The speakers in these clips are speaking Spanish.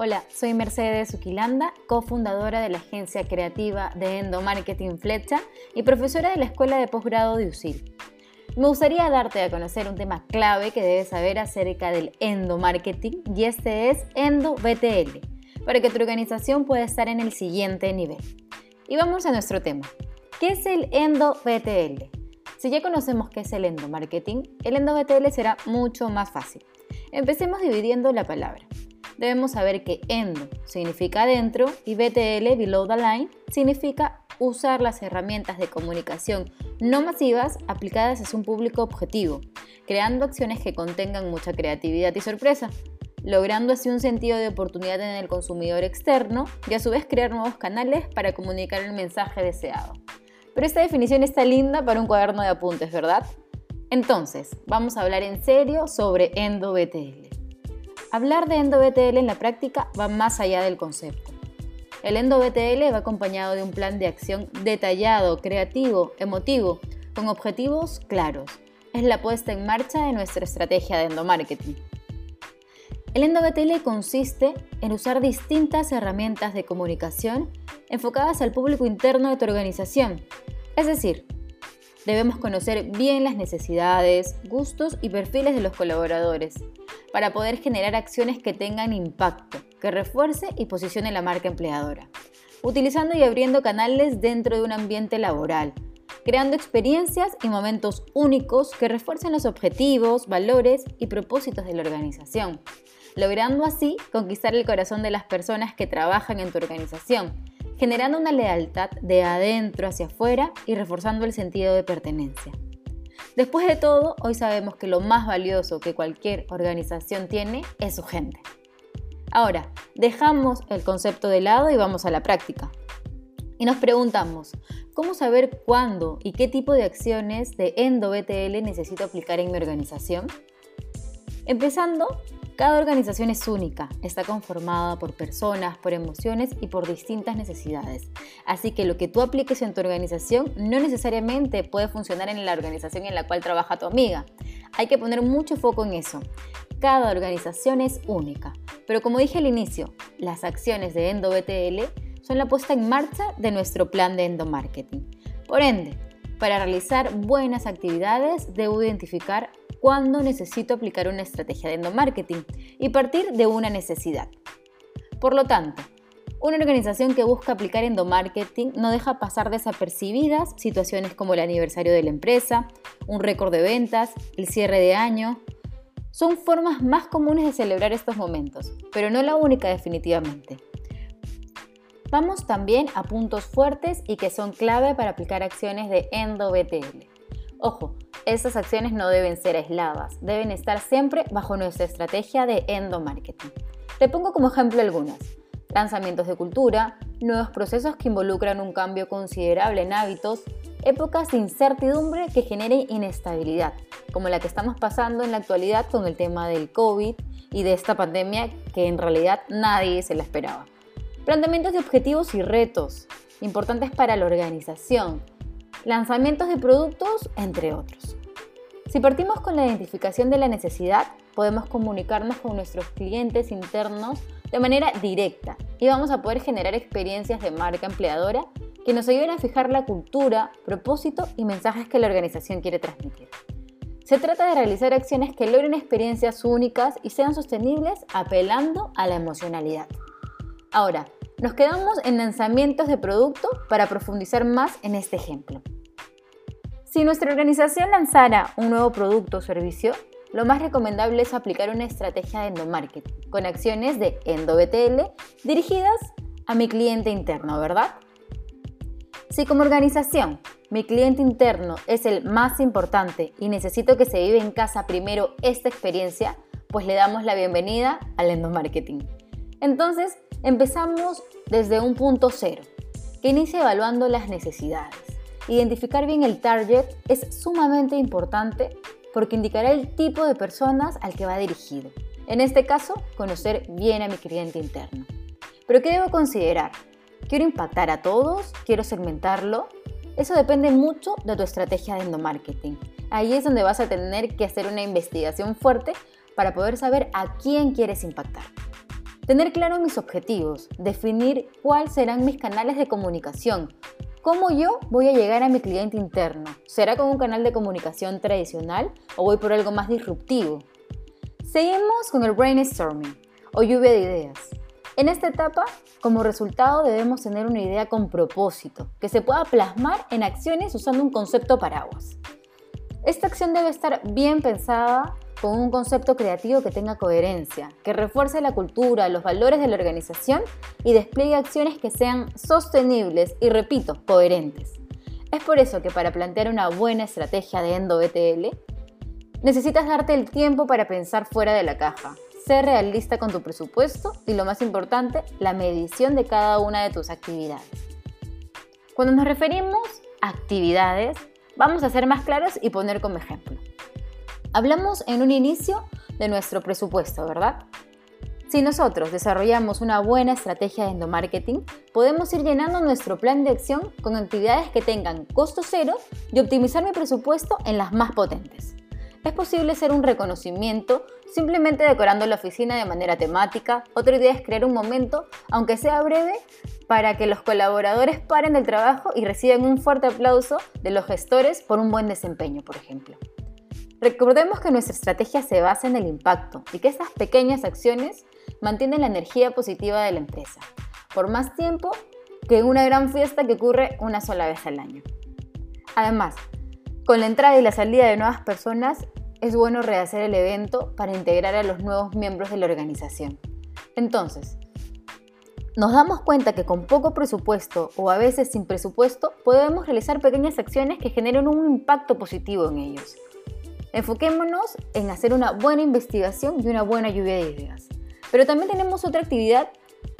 Hola, soy Mercedes Uquilanda, cofundadora de la agencia creativa de Endomarketing Flecha y profesora de la Escuela de Posgrado de USIL. Me gustaría darte a conocer un tema clave que debes saber acerca del endomarketing y este es EndoBTL, para que tu organización pueda estar en el siguiente nivel. Y vamos a nuestro tema. ¿Qué es el EndoBTL? Si ya conocemos qué es el endomarketing, el EndoBTL será mucho más fácil. Empecemos dividiendo la palabra debemos saber que endo significa adentro y BTL, below the line, significa usar las herramientas de comunicación no masivas aplicadas a un público objetivo, creando acciones que contengan mucha creatividad y sorpresa, logrando así un sentido de oportunidad en el consumidor externo y a su vez crear nuevos canales para comunicar el mensaje deseado. Pero esta definición está linda para un cuaderno de apuntes, ¿verdad? Entonces, vamos a hablar en serio sobre EndoBTL. Hablar de EndoBTL en la práctica va más allá del concepto. El EndoBTL va acompañado de un plan de acción detallado, creativo, emotivo, con objetivos claros. Es la puesta en marcha de nuestra estrategia de endomarketing. El EndoBTL consiste en usar distintas herramientas de comunicación enfocadas al público interno de tu organización. Es decir, debemos conocer bien las necesidades, gustos y perfiles de los colaboradores para poder generar acciones que tengan impacto, que refuerce y posicione la marca empleadora, utilizando y abriendo canales dentro de un ambiente laboral, creando experiencias y momentos únicos que refuercen los objetivos, valores y propósitos de la organización, logrando así conquistar el corazón de las personas que trabajan en tu organización, generando una lealtad de adentro hacia afuera y reforzando el sentido de pertenencia. Después de todo, hoy sabemos que lo más valioso que cualquier organización tiene es su gente. Ahora, dejamos el concepto de lado y vamos a la práctica. Y nos preguntamos, ¿cómo saber cuándo y qué tipo de acciones de EndoBTL necesito aplicar en mi organización? Empezando cada organización es única, está conformada por personas, por emociones y por distintas necesidades. Así que lo que tú apliques en tu organización no necesariamente puede funcionar en la organización en la cual trabaja tu amiga. Hay que poner mucho foco en eso. Cada organización es única. Pero como dije al inicio, las acciones de EndoBTL son la puesta en marcha de nuestro plan de endomarketing. Por ende, para realizar buenas actividades debo identificar cuándo necesito aplicar una estrategia de endomarketing y partir de una necesidad. Por lo tanto, una organización que busca aplicar endomarketing no deja pasar desapercibidas situaciones como el aniversario de la empresa, un récord de ventas, el cierre de año. Son formas más comunes de celebrar estos momentos, pero no la única definitivamente. Vamos también a puntos fuertes y que son clave para aplicar acciones de EndoBTL. Ojo, esas acciones no deben ser aisladas, deben estar siempre bajo nuestra estrategia de endomarketing. Te pongo como ejemplo algunas. Lanzamientos de cultura, nuevos procesos que involucran un cambio considerable en hábitos, épocas de incertidumbre que generen inestabilidad, como la que estamos pasando en la actualidad con el tema del COVID y de esta pandemia que en realidad nadie se la esperaba. Planteamientos de objetivos y retos, importantes para la organización, lanzamientos de productos, entre otros. Si partimos con la identificación de la necesidad, podemos comunicarnos con nuestros clientes internos de manera directa y vamos a poder generar experiencias de marca empleadora que nos ayuden a fijar la cultura, propósito y mensajes que la organización quiere transmitir. Se trata de realizar acciones que logren experiencias únicas y sean sostenibles apelando a la emocionalidad. Ahora, nos quedamos en lanzamientos de producto para profundizar más en este ejemplo. Si nuestra organización lanzara un nuevo producto o servicio, lo más recomendable es aplicar una estrategia de endomarketing con acciones de EndoBTL dirigidas a mi cliente interno, ¿verdad? Si como organización mi cliente interno es el más importante y necesito que se vive en casa primero esta experiencia, pues le damos la bienvenida al endomarketing. Entonces, Empezamos desde un punto cero, que inicia evaluando las necesidades. Identificar bien el target es sumamente importante porque indicará el tipo de personas al que va dirigido. En este caso, conocer bien a mi cliente interno. Pero ¿qué debo considerar? ¿Quiero impactar a todos? ¿Quiero segmentarlo? Eso depende mucho de tu estrategia de endomarketing. Ahí es donde vas a tener que hacer una investigación fuerte para poder saber a quién quieres impactar. Tener claro mis objetivos, definir cuáles serán mis canales de comunicación, cómo yo voy a llegar a mi cliente interno. ¿Será con un canal de comunicación tradicional o voy por algo más disruptivo? Seguimos con el brainstorming o lluvia de ideas. En esta etapa, como resultado debemos tener una idea con propósito, que se pueda plasmar en acciones usando un concepto paraguas. Esta acción debe estar bien pensada con un concepto creativo que tenga coherencia, que refuerce la cultura, los valores de la organización y despliegue acciones que sean sostenibles y, repito, coherentes. Es por eso que para plantear una buena estrategia de Endo BTL, necesitas darte el tiempo para pensar fuera de la caja, ser realista con tu presupuesto y lo más importante, la medición de cada una de tus actividades. Cuando nos referimos a actividades, vamos a ser más claros y poner como ejemplo. Hablamos en un inicio de nuestro presupuesto, ¿verdad? Si nosotros desarrollamos una buena estrategia de endomarketing, podemos ir llenando nuestro plan de acción con actividades que tengan costo cero y optimizar mi presupuesto en las más potentes. Es posible hacer un reconocimiento simplemente decorando la oficina de manera temática. Otra idea es crear un momento, aunque sea breve, para que los colaboradores paren el trabajo y reciban un fuerte aplauso de los gestores por un buen desempeño, por ejemplo. Recordemos que nuestra estrategia se basa en el impacto y que estas pequeñas acciones mantienen la energía positiva de la empresa, por más tiempo que una gran fiesta que ocurre una sola vez al año. Además, con la entrada y la salida de nuevas personas, es bueno rehacer el evento para integrar a los nuevos miembros de la organización. Entonces, nos damos cuenta que con poco presupuesto o a veces sin presupuesto podemos realizar pequeñas acciones que generen un impacto positivo en ellos. Enfoquémonos en hacer una buena investigación y una buena lluvia de ideas. Pero también tenemos otra actividad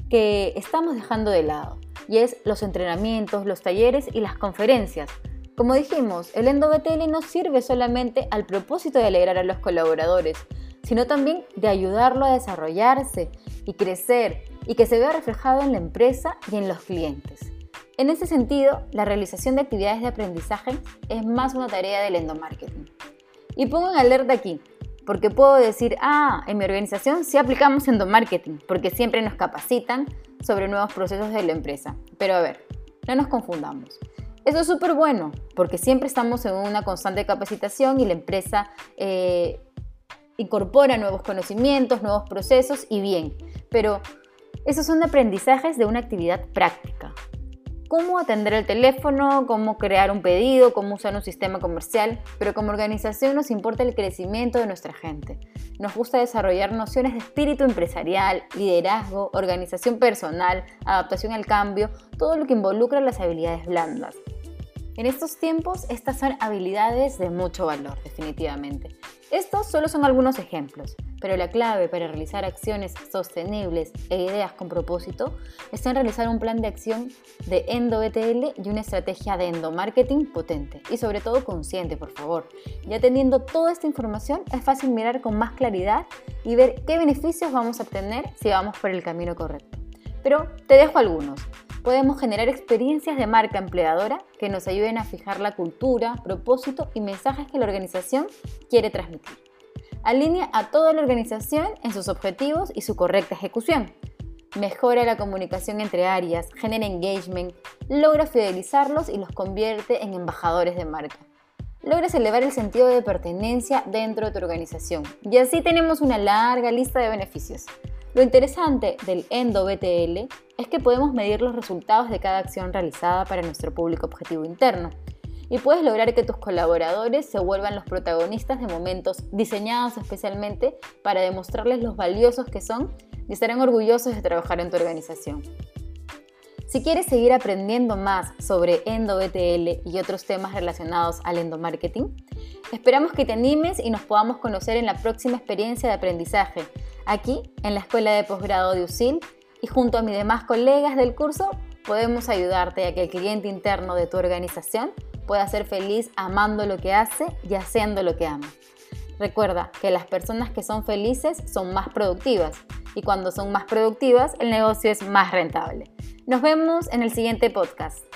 que estamos dejando de lado y es los entrenamientos, los talleres y las conferencias como dijimos, el EndoBTL no sirve solamente al propósito de alegrar a los colaboradores, sino también de ayudarlo a desarrollarse y crecer y que se vea reflejado en la empresa y en los clientes. En ese sentido, la realización de actividades de aprendizaje es más una tarea del endomarketing. Y pongo en alerta aquí, porque puedo decir, ah, en mi organización sí aplicamos endomarketing, porque siempre nos capacitan sobre nuevos procesos de la empresa. Pero a ver, no nos confundamos. Eso es súper bueno, porque siempre estamos en una constante capacitación y la empresa eh, incorpora nuevos conocimientos, nuevos procesos y bien. Pero esos son aprendizajes de una actividad práctica cómo atender el teléfono, cómo crear un pedido, cómo usar un sistema comercial, pero como organización nos importa el crecimiento de nuestra gente. Nos gusta desarrollar nociones de espíritu empresarial, liderazgo, organización personal, adaptación al cambio, todo lo que involucra las habilidades blandas. En estos tiempos, estas son habilidades de mucho valor, definitivamente. Estos solo son algunos ejemplos, pero la clave para realizar acciones sostenibles e ideas con propósito está en realizar un plan de acción de endo-BTL y una estrategia de endomarketing potente y sobre todo consciente, por favor. Ya teniendo toda esta información, es fácil mirar con más claridad y ver qué beneficios vamos a obtener si vamos por el camino correcto. Pero te dejo algunos podemos generar experiencias de marca empleadora que nos ayuden a fijar la cultura, propósito y mensajes que la organización quiere transmitir. Alinea a toda la organización en sus objetivos y su correcta ejecución. Mejora la comunicación entre áreas, genera engagement, logra fidelizarlos y los convierte en embajadores de marca. Logras elevar el sentido de pertenencia dentro de tu organización. Y así tenemos una larga lista de beneficios. Lo interesante del ENDO-BTL es que podemos medir los resultados de cada acción realizada para nuestro público objetivo interno y puedes lograr que tus colaboradores se vuelvan los protagonistas de momentos diseñados especialmente para demostrarles los valiosos que son y estarán orgullosos de trabajar en tu organización. Si quieres seguir aprendiendo más sobre ENDO-BTL y otros temas relacionados al endomarketing, esperamos que te animes y nos podamos conocer en la próxima experiencia de aprendizaje Aquí, en la Escuela de Posgrado de USIL, y junto a mis demás colegas del curso, podemos ayudarte a que el cliente interno de tu organización pueda ser feliz amando lo que hace y haciendo lo que ama. Recuerda que las personas que son felices son más productivas y cuando son más productivas el negocio es más rentable. Nos vemos en el siguiente podcast.